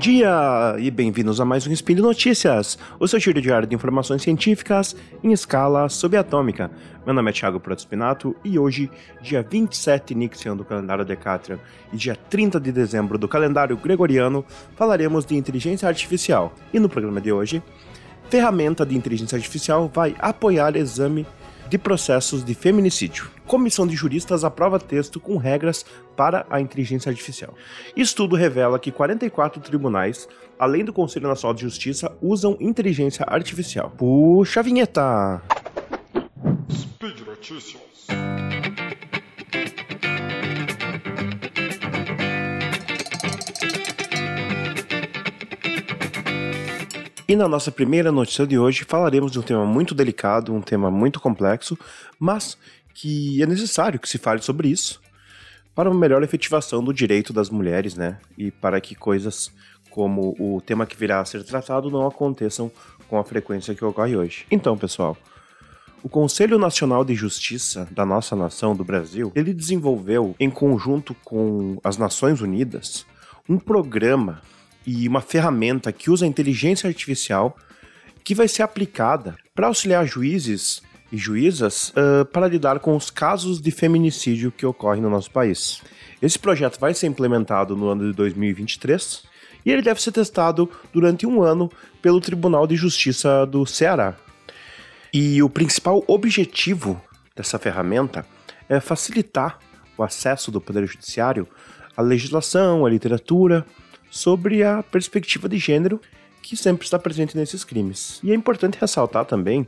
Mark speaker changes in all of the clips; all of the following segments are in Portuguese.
Speaker 1: dia e bem-vindos a mais um Spin de Notícias, o seu giro diário de informações científicas em escala subatômica. Meu nome é Thiago Protospinato e hoje, dia 27 Nixian do calendário Decatrian e dia 30 de dezembro do calendário gregoriano, falaremos de inteligência artificial. E no programa de hoje, ferramenta de inteligência artificial vai apoiar exame de processos de feminicídio. Comissão de juristas aprova texto com regras para a inteligência artificial. Estudo revela que 44 tribunais, além do Conselho Nacional de Justiça, usam inteligência artificial. Puxa a vinheta! Speed Notícias. E na nossa primeira notícia de hoje falaremos de um tema muito delicado, um tema muito complexo, mas que é necessário que se fale sobre isso para uma melhor efetivação do direito das mulheres, né? E para que coisas como o tema que virá a ser tratado não aconteçam com a frequência que ocorre hoje. Então, pessoal, o Conselho Nacional de Justiça da nossa nação, do Brasil, ele desenvolveu, em conjunto com as Nações Unidas, um programa e uma ferramenta que usa inteligência artificial que vai ser aplicada para auxiliar juízes e juízas uh, para lidar com os casos de feminicídio que ocorrem no nosso país. Esse projeto vai ser implementado no ano de 2023 e ele deve ser testado durante um ano pelo Tribunal de Justiça do Ceará. E o principal objetivo dessa ferramenta é facilitar o acesso do Poder Judiciário à legislação, à literatura sobre a perspectiva de gênero que sempre está presente nesses crimes. E é importante ressaltar também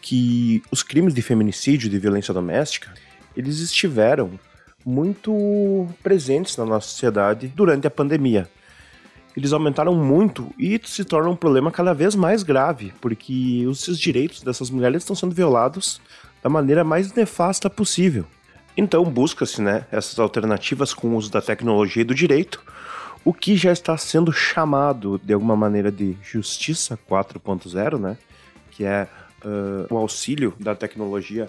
Speaker 1: que os crimes de feminicídio, de violência doméstica, eles estiveram muito presentes na nossa sociedade durante a pandemia. Eles aumentaram muito e se torna um problema cada vez mais grave, porque os direitos dessas mulheres estão sendo violados da maneira mais nefasta possível. Então busca-se né, essas alternativas com o uso da tecnologia e do direito o que já está sendo chamado de alguma maneira de Justiça 4.0, né? Que é uh, o auxílio da tecnologia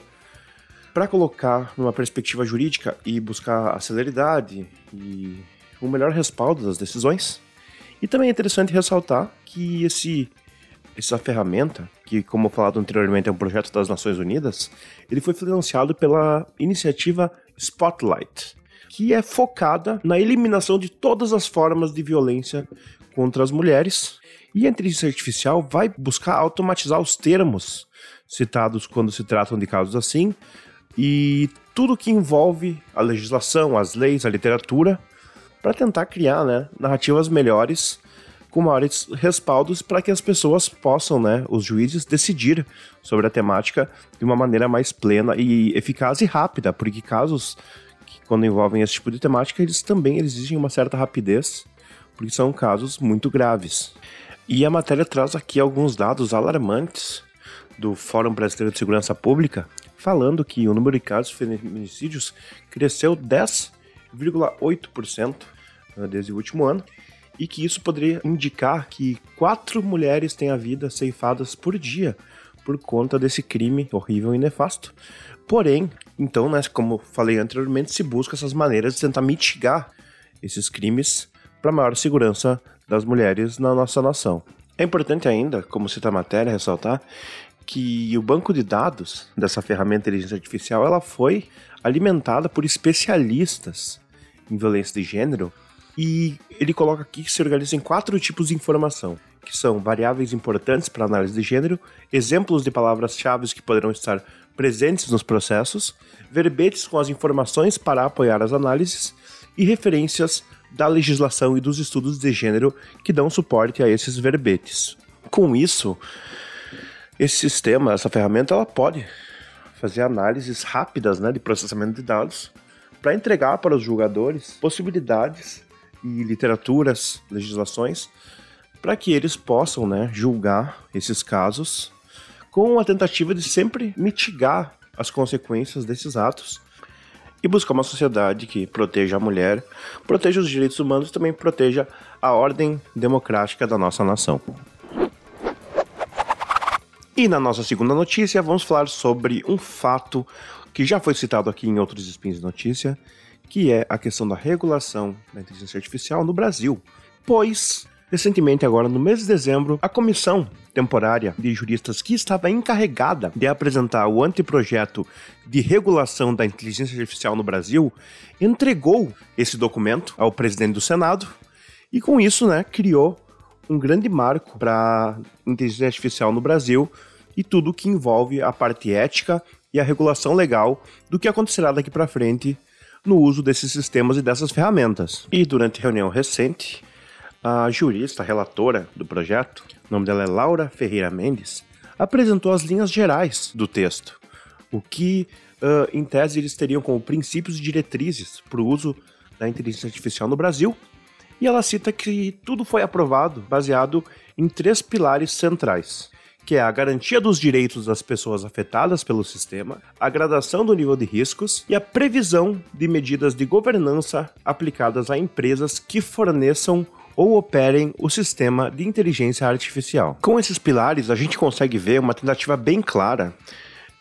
Speaker 1: para colocar numa perspectiva jurídica e buscar a celeridade e o melhor respaldo das decisões. E também é interessante ressaltar que esse essa ferramenta, que como falado anteriormente é um projeto das Nações Unidas, ele foi financiado pela iniciativa Spotlight, que é focada na eliminação de todas as formas de violência contra as mulheres. E a inteligência artificial vai buscar automatizar os termos citados quando se tratam de casos assim e tudo que envolve a legislação, as leis, a literatura, para tentar criar né, narrativas melhores com maiores respaldos para que as pessoas possam, né, os juízes, decidir sobre a temática de uma maneira mais plena e eficaz e rápida, porque casos quando envolvem esse tipo de temática, eles também exigem uma certa rapidez, porque são casos muito graves. E a matéria traz aqui alguns dados alarmantes do Fórum Brasileiro de Segurança Pública, falando que o número de casos de feminicídios cresceu 10,8% né, desde o último ano, e que isso poderia indicar que quatro mulheres têm a vida ceifadas por dia por conta desse crime horrível e nefasto. Porém, então, né, como falei anteriormente, se busca essas maneiras de tentar mitigar esses crimes para maior segurança das mulheres na nossa nação. É importante ainda, como cita a matéria, ressaltar que o banco de dados dessa ferramenta de inteligência artificial ela foi alimentada por especialistas em violência de gênero e ele coloca aqui que se organiza em quatro tipos de informação, que são variáveis importantes para análise de gênero, exemplos de palavras-chave que poderão estar presentes nos processos, verbetes com as informações para apoiar as análises e referências da legislação e dos estudos de gênero que dão suporte a esses verbetes. Com isso, esse sistema, essa ferramenta, ela pode fazer análises rápidas né, de processamento de dados para entregar para os julgadores possibilidades e literaturas, legislações, para que eles possam né, julgar esses casos com a tentativa de sempre mitigar as consequências desses atos e buscar uma sociedade que proteja a mulher, proteja os direitos humanos e também proteja a ordem democrática da nossa nação. E na nossa segunda notícia, vamos falar sobre um fato que já foi citado aqui em outros spins de notícia, que é a questão da regulação da inteligência artificial no Brasil. Pois Recentemente, agora no mês de dezembro, a comissão temporária de juristas que estava encarregada de apresentar o anteprojeto de regulação da inteligência artificial no Brasil entregou esse documento ao presidente do Senado e com isso, né, criou um grande marco para inteligência artificial no Brasil e tudo que envolve a parte ética e a regulação legal do que acontecerá daqui para frente no uso desses sistemas e dessas ferramentas. E durante reunião recente, a jurista relatora do projeto, o nome dela é Laura Ferreira Mendes, apresentou as linhas gerais do texto, o que, uh, em tese, eles teriam como princípios e diretrizes para o uso da inteligência artificial no Brasil. E ela cita que tudo foi aprovado baseado em três pilares centrais que é a garantia dos direitos das pessoas afetadas pelo sistema, a gradação do nível de riscos e a previsão de medidas de governança aplicadas a empresas que forneçam ou operem o sistema de inteligência artificial. Com esses pilares, a gente consegue ver uma tentativa bem clara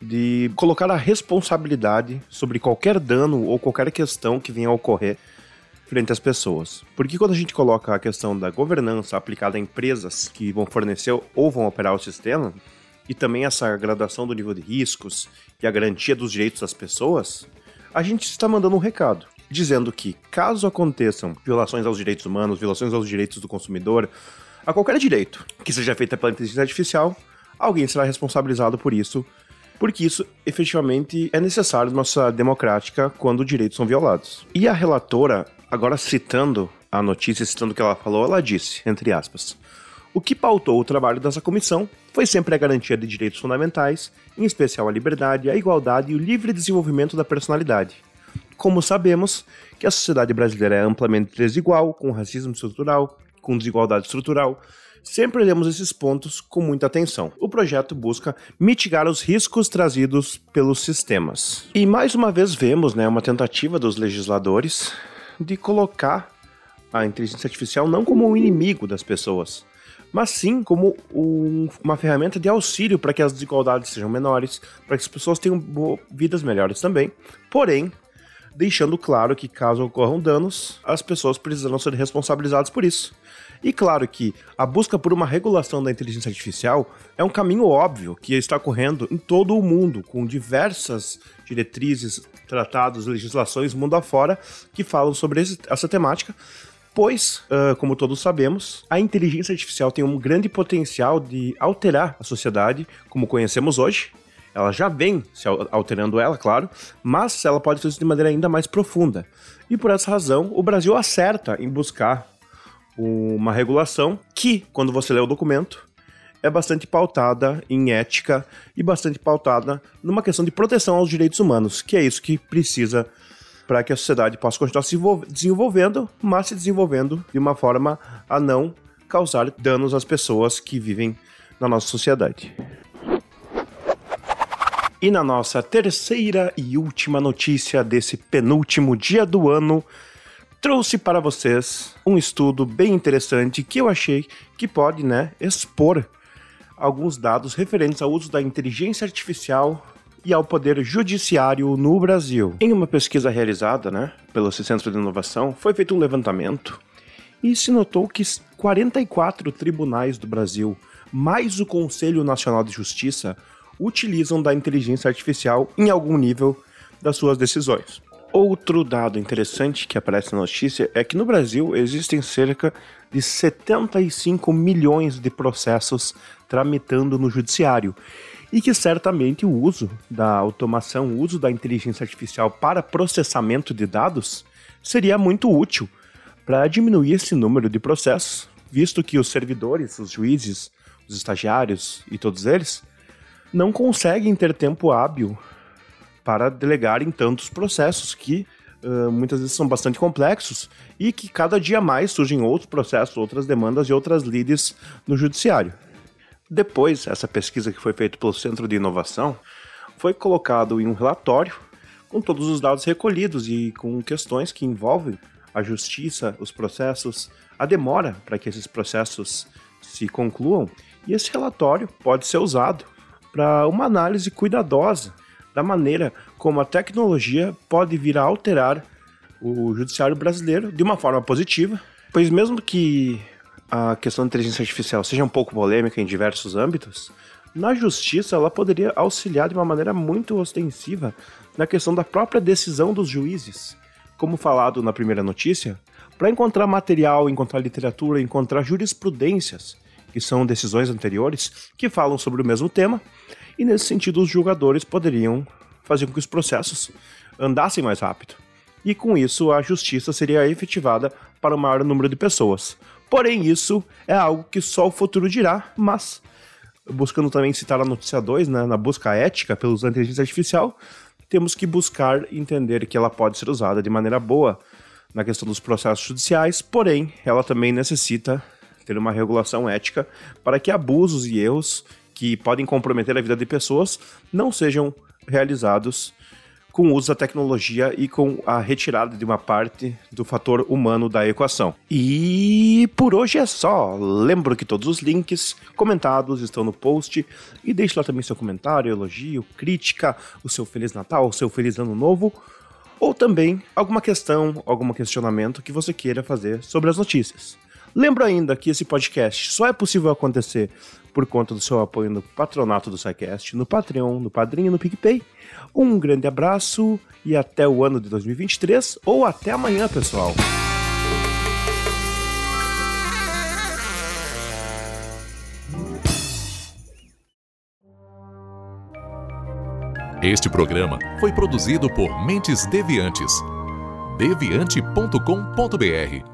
Speaker 1: de colocar a responsabilidade sobre qualquer dano ou qualquer questão que venha a ocorrer frente às pessoas. Porque quando a gente coloca a questão da governança aplicada a empresas que vão fornecer ou vão operar o sistema, e também essa gradação do nível de riscos e a garantia dos direitos das pessoas, a gente está mandando um recado dizendo que, caso aconteçam violações aos direitos humanos, violações aos direitos do consumidor, a qualquer direito que seja feita pela inteligência artificial, alguém será responsabilizado por isso, porque isso efetivamente é necessário numa sociedade democrática quando direitos são violados. E a relatora, agora citando a notícia, citando o que ela falou, ela disse, entre aspas, o que pautou o trabalho dessa comissão foi sempre a garantia de direitos fundamentais, em especial a liberdade, a igualdade e o livre desenvolvimento da personalidade como sabemos que a sociedade brasileira é amplamente desigual, com racismo estrutural, com desigualdade estrutural, sempre olhamos esses pontos com muita atenção. O projeto busca mitigar os riscos trazidos pelos sistemas. E mais uma vez vemos né, uma tentativa dos legisladores de colocar a inteligência artificial não como um inimigo das pessoas, mas sim como um, uma ferramenta de auxílio para que as desigualdades sejam menores, para que as pessoas tenham vidas melhores também. Porém, deixando claro que caso ocorram danos, as pessoas precisarão ser responsabilizadas por isso. E claro que a busca por uma regulação da inteligência artificial é um caminho óbvio que está ocorrendo em todo o mundo, com diversas diretrizes, tratados, legislações mundo afora que falam sobre essa temática. Pois, uh, como todos sabemos, a inteligência artificial tem um grande potencial de alterar a sociedade como conhecemos hoje, ela já vem se alterando ela, claro, mas ela pode ser de maneira ainda mais profunda. E por essa razão, o Brasil acerta em buscar uma regulação que, quando você lê o documento, é bastante pautada em ética e bastante pautada numa questão de proteção aos direitos humanos, que é isso que precisa para que a sociedade possa continuar se desenvolvendo, mas se desenvolvendo de uma forma a não causar danos às pessoas que vivem na nossa sociedade. E na nossa terceira e última notícia desse penúltimo dia do ano, trouxe para vocês um estudo bem interessante que eu achei que pode, né, expor alguns dados referentes ao uso da inteligência artificial e ao poder judiciário no Brasil. Em uma pesquisa realizada, né, pelo Centro de Inovação, foi feito um levantamento e se notou que 44 tribunais do Brasil, mais o Conselho Nacional de Justiça, utilizam da inteligência artificial em algum nível das suas decisões. Outro dado interessante que aparece na notícia é que no Brasil existem cerca de 75 milhões de processos tramitando no judiciário e que certamente o uso da automação, o uso da inteligência artificial para processamento de dados seria muito útil para diminuir esse número de processos, visto que os servidores, os juízes, os estagiários e todos eles não conseguem ter tempo hábil para delegar em tantos processos que uh, muitas vezes são bastante complexos e que cada dia mais surgem outros processos, outras demandas e outras lides no judiciário. Depois, essa pesquisa que foi feita pelo Centro de Inovação foi colocado em um relatório com todos os dados recolhidos e com questões que envolvem a justiça, os processos, a demora para que esses processos se concluam. E esse relatório pode ser usado para uma análise cuidadosa da maneira como a tecnologia pode vir a alterar o judiciário brasileiro de uma forma positiva, pois mesmo que a questão da inteligência artificial seja um pouco polêmica em diversos âmbitos, na justiça ela poderia auxiliar de uma maneira muito ostensiva na questão da própria decisão dos juízes. Como falado na primeira notícia, para encontrar material, encontrar literatura, encontrar jurisprudências, que são decisões anteriores que falam sobre o mesmo tema, e nesse sentido os julgadores poderiam fazer com que os processos andassem mais rápido. E com isso a justiça seria efetivada para o maior número de pessoas. Porém, isso é algo que só o futuro dirá, mas buscando também citar a notícia 2, né, na busca ética pelo uso da inteligência artificial, temos que buscar entender que ela pode ser usada de maneira boa na questão dos processos judiciais, porém, ela também necessita ter uma regulação ética para que abusos e erros que podem comprometer a vida de pessoas não sejam realizados com o uso da tecnologia e com a retirada de uma parte do fator humano da equação. E por hoje é só. Lembro que todos os links comentados estão no post e deixe lá também seu comentário, elogio, crítica, o seu Feliz Natal, o seu Feliz Ano Novo ou também alguma questão, algum questionamento que você queira fazer sobre as notícias. Lembro ainda que esse podcast só é possível acontecer por conta do seu apoio no patronato do SciCast, no Patreon, no Padrinho no PicPay. Um grande abraço e até o ano de 2023 ou até amanhã, pessoal.
Speaker 2: Este programa foi produzido por Mentes Deviantes. deviante.com.br